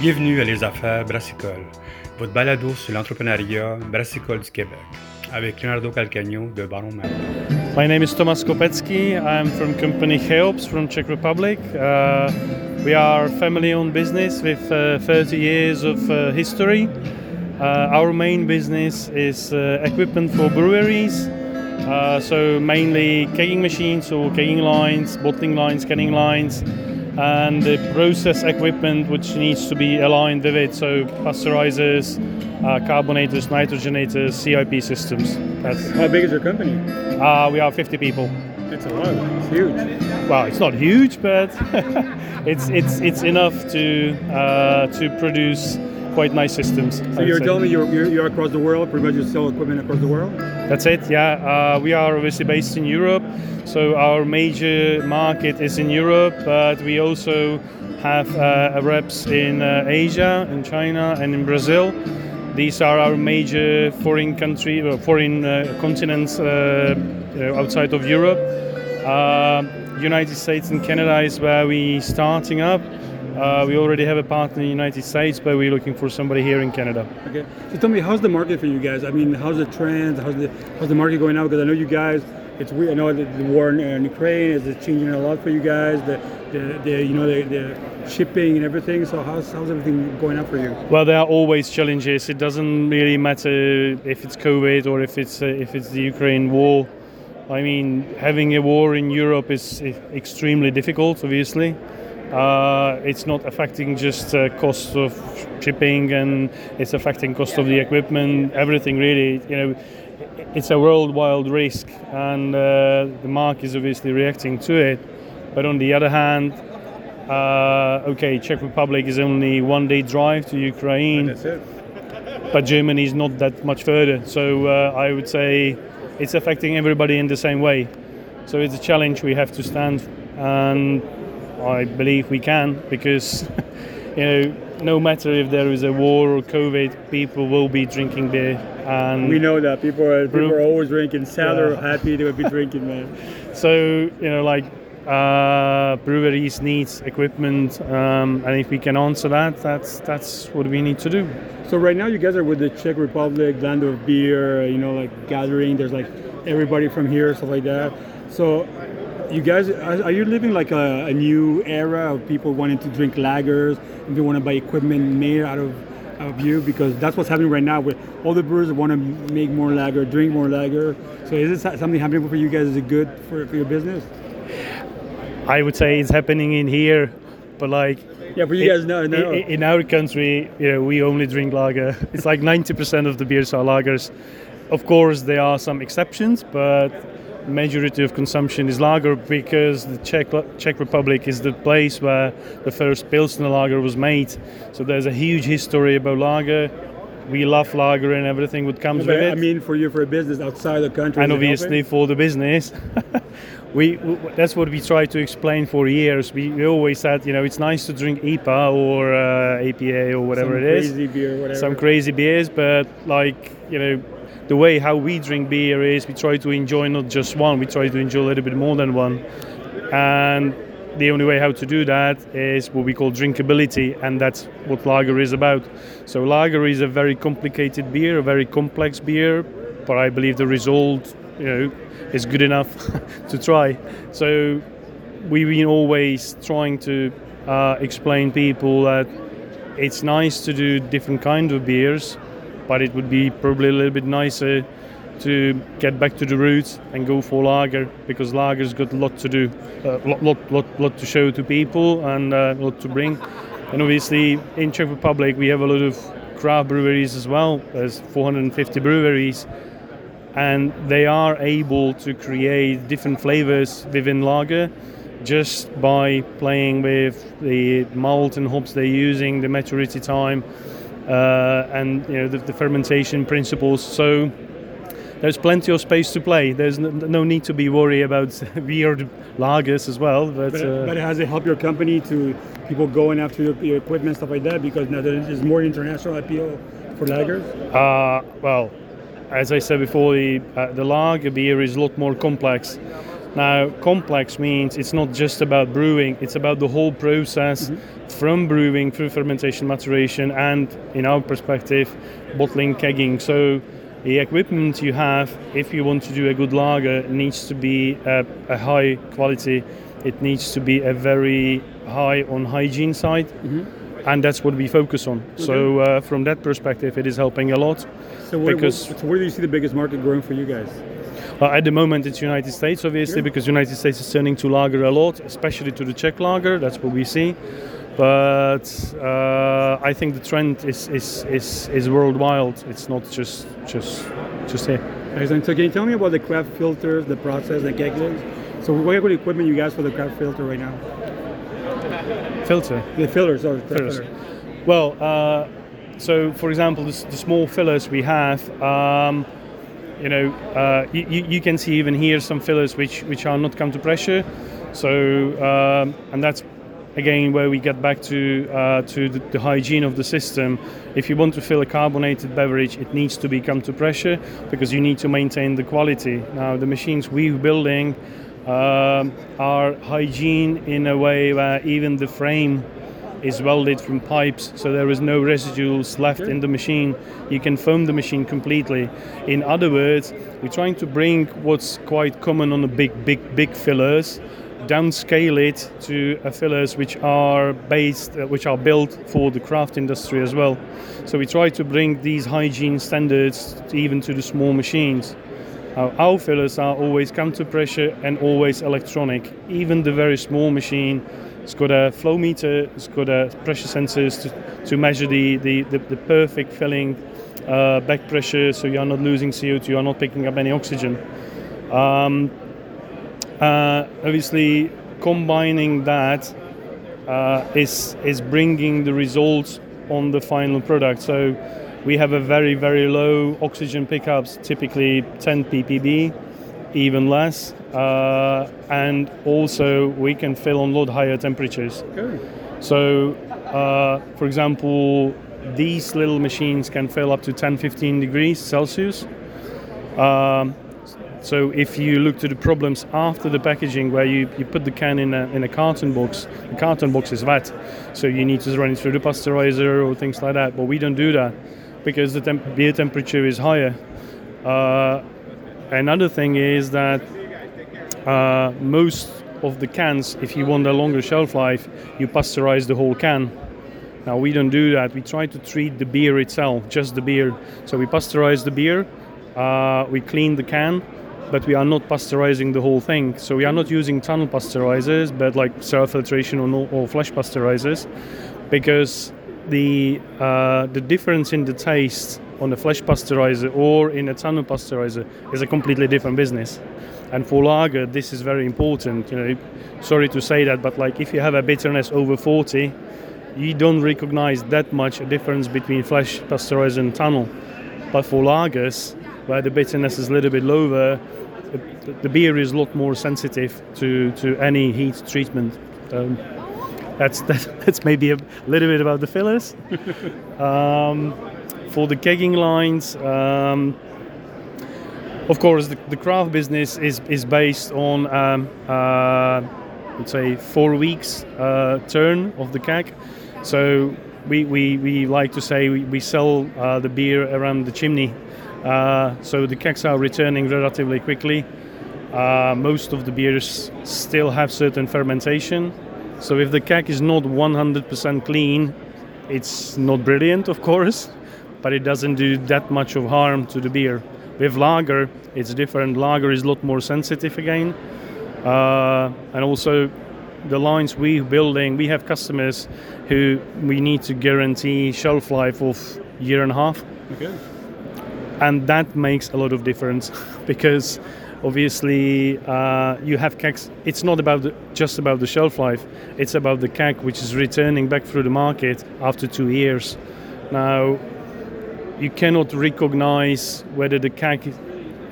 Bienvenue à Les Affaires Brassicole, votre balado sur l'entrepreneuriat brassicole du Québec, avec Leonardo Calcagno de Baron Mac. My name is Tomasz Kopecki. I'm from company Cheops from Czech Republic. Uh, we are a family-owned business with uh, 30 years of uh, history. Uh, our main business is uh, equipment for breweries. Uh, so mainly kegging machines or kegging lines, bottling lines, canning lines, and the process equipment which needs to be aligned with it. So pasteurizers, uh, carbonators, nitrogenators, CIP systems. That's, How big is your company? uh, we are 50 people. It's a lot. It's huge. Well, it's not huge, but it's it's it's enough to uh, to produce quite nice systems. So you're telling me you're, you're, you're across the world, pretty much you sell equipment across the world? That's it. Yeah, uh, we are obviously based in Europe, so our major market is in Europe, but we also have uh, reps in uh, Asia, in China, and in Brazil. These are our major foreign country, uh, foreign uh, continents uh, outside of Europe. United States and Canada is where we starting up. Uh, we already have a partner in the United States, but we're looking for somebody here in Canada. Okay. So tell me, how's the market for you guys? I mean, how's the trends? How's the how's the market going now? Because I know you guys. It's weird. I know the, the war in, in Ukraine is changing a lot for you guys. The, the, the you know the, the shipping and everything. So how's how's everything going up for you? Well, there are always challenges. It doesn't really matter if it's COVID or if it's uh, if it's the Ukraine war. I mean, having a war in Europe is extremely difficult. Obviously, uh, it's not affecting just uh, cost of shipping, and it's affecting cost of the equipment. Everything really, you know, it's a worldwide risk, and uh, the market is obviously reacting to it. But on the other hand, uh, okay, Czech Republic is only one day drive to Ukraine, but Germany is not that much further. So uh, I would say it's affecting everybody in the same way. So it's a challenge we have to stand, and I believe we can because you know no matter if there is a war or COVID, people will be drinking beer, and We know that people are people are always drinking. Sad or Yeah. happy to be drinking, man. So you know, like uh, breweries needs equipment, um, and if we can answer that, that's that's what we need to do. So right now you guys are with the Czech Republic, land of beer, you know, like gathering. There's like everybody from here, stuff like that. So you guys, are, are you living like a, a new era of people wanting to drink lagers and they want to buy equipment made out of of you because that's what's happening right now with all the brewers want to make more lager, drink more lager. So is this something happening for you guys? Is it good for, for your business? I would say it's happening in here, but like Yeah, but you i- guys, know, no. i- In our country, you know, we only drink lager. It's like 90% of the beers are lagers. Of course, there are some exceptions, but majority of consumption is lager because the Czech Czech Republic is the place where the first Pilsner lager was made. So there's a huge history about lager. We love lager and everything that comes But with it I mean, for you, for a business outside the country, and obviously for the business we that's what we try to explain for years we, we always said you know it's nice to drink ipa or uh, apa or whatever Some it is crazy beer, whatever. some crazy beers but like you know the way how we drink beer is we try to enjoy not just one we try to enjoy a little bit more than one. And the only way how to do that is what we call drinkability and that's what lager is about. So lager is a very complicated beer a very complex beer but i believe the result you know is good enough to try. So we've been always trying to uh, explain people that it's nice to do different kind of beers but it would be probably a little bit nicer to get back to the roots and go for lager because lager's got a lot to do, a lot, lot, lot, lot to show to people and uh, a lot to bring. And obviously, in Czech Republic, we have a lot of craft breweries as well. There's 450 breweries, and they are able to create different flavors within lager just by playing with the malt and hops they're using, the maturity time, uh, and you know the, the fermentation principles. So there's plenty of space to play. There's no, no need to be worried about weird lagers as well. But, But, uh, but has it helped your company to people going after your, your equipment stuff like that? Because now there's more international appeal for lagers. Uh, well, as I said before, the, uh, the lager beer is a lot more complex. Now, complex means it's not just about brewing, it's about the whole process from brewing through fermentation, maturation, and in our perspective, bottling, kegging. So, the equipment you have, if you want to do a good lager, needs to be a, a high quality. It needs to be a very high on hygiene side, and that's what we focus on. So, uh, from that perspective, it is helping a lot. So where, Because- so where do you see the biggest market growing for you guys? Uh, at the moment, it's United States, obviously, because United States is turning to lager a lot, especially to the Czech lager. That's what we see. But uh, I think the trend is, is, is, is worldwide. It's not just just just here. Excellent. So can you tell me about the craft filters, the process, the keglings? So what kind of equipment you guys for the craft filter right now? Filter. The fillers, sorry. Fillers. filler. Well, uh, so for example, the, the small fillers we have, um, you know, uh, you, you you can see even here some fillers which which are not counter pressure. So um, and that's again where we get back to uh, to the, the hygiene of the system. If you want to fill a carbonated beverage, it needs to be counter pressure because you need to maintain the quality. Now the machines we're building um, are hygiene in a way where even the frame is welded from pipes, so there is no residues left in the machine. You can foam the machine completely. In other words, we're trying to bring what's quite common on the big, big, big fillers, downscale it to fillers which are based, uh, which are built for the craft industry as well. So we try to bring these hygiene standards even to the small machines. Our fillers are always counter pressure and always electronic. Even the very small machine, it's got a flow meter, it's got a pressure sensors to, to measure the, the, the, the perfect filling uh, back pressure so you are not losing CO2, you are not picking up any oxygen. Um, uh, obviously, combining that uh, is is bringing the results on the final product. So we have a very very low oxygen pickups, typically 10 ppb, even less, uh, and also we can fill on lot higher temperatures. Okay. So, uh, for example, these little machines can fill up to 10 15 degrees Celsius. Um, so if you look to the problems after the packaging, where you, you put the can in a, in a carton box, the carton box is wet, so you need to run it through the pasteurizer or things like that. But we don't do that because the temp- beer temperature is higher. Uh, another thing is that uh, most of the cans, if you want a longer shelf life, you pasteurize the whole can. Now we don't do that. We try to treat the beer itself, just the beer. So we pasteurize the beer, uh, we clean the can, but we are not pasteurizing the whole thing. So we are not using tunnel pasteurizers, but like filtration or, no, or flash pasteurizers, because the uh, the difference in the taste on a flash pasteurizer or in a tunnel pasteurizer is a completely different business. And for lager, this is very important. You know, sorry to say that, but like if you have a bitterness over 40, you don't recognize that much a difference between flash pasteurizer and tunnel. But for lagers, where the bitterness is a little bit lower, the, beer is a lot more sensitive to, to any heat treatment. Um, that's that, that's maybe a little bit about the fillers. um, for the kegging lines, um, of course, the, the craft business is, is based on, um, uh, let's say, four weeks uh, turn of the keg. So we, we, we like to say we, we sell uh, the beer around the chimney. Uh, so the kegs are returning relatively quickly. Uh, most of the beers still have certain fermentation. So if the keg is not 100% clean, it's not brilliant, of course, but it doesn't do that much of harm to the beer. With lager, it's different. Lager is a lot more sensitive again, uh, and also the lines we're building. We have customers who we need to guarantee shelf life of year and a half, Okay. and that makes a lot of difference because obviously uh, you have kegs. It's not about the, just about the shelf life. It's about the keg which is returning back through the market after two years. Now you cannot recognize whether the keg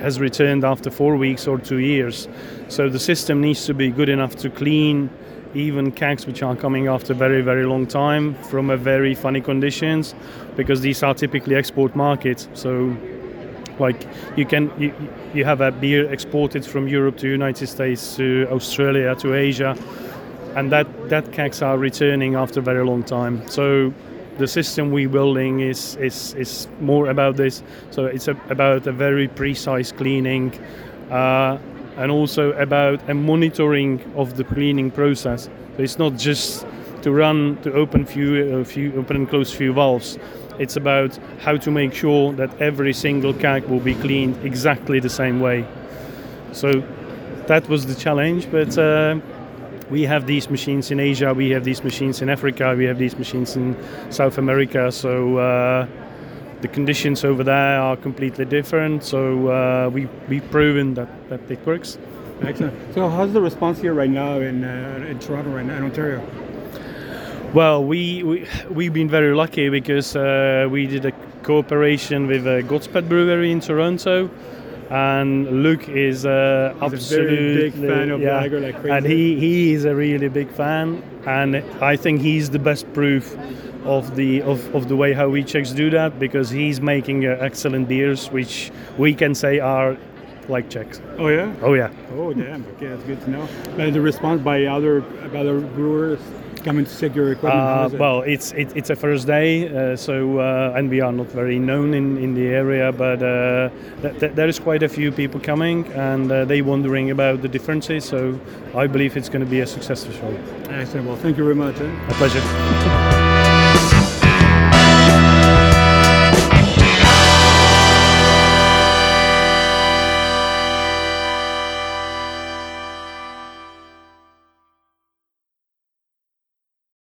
has returned after four weeks or two years. So the system needs to be good enough to clean even kegs which are coming after very very long time from a very funny conditions because these are typically export markets. So Like you can you, you have a beer exported from Europe to United States to Australia to Asia, and that that kegs are returning after a very long time. So the system we're building is is is more about this. So it's a, about a very precise cleaning. Uh, and also about a monitoring of the cleaning process. So it's not just to run to open few, uh, few open and close few valves. It's about how to make sure that every single keg will be cleaned exactly the same way. So that was the challenge, but uh, we have these machines in Asia, we have these machines in Africa, we have these machines in South America. So uh, the conditions over there are completely different. So uh, we we've proven that that it works. Excellent. So how's the response here right now in uh, in Toronto right now in Ontario? Well, we, we we've been very lucky because uh, we did a cooperation with a Godspeed Brewery in Toronto, and Luc is uh, absolutely a very big fan of yeah, lager, like crazy. and he he is a really big fan, and I think he's the best proof of the of, of the way how we Czechs do that because he's making uh, excellent beers, which we can say are like Czechs. Oh yeah. Oh yeah. Oh damn. Okay, that's good to know. And the response by other by other brewers coming to check your equipment. Uh, it? well, it's it, it's a first day, uh, so uh, and we are not very known in, in the area, but uh, th- th- there is quite a few people coming, and uh, they wondering about the differences. So I believe it's going to be a successful show. Excellent. Well, thank you very much. eh? A pleasure.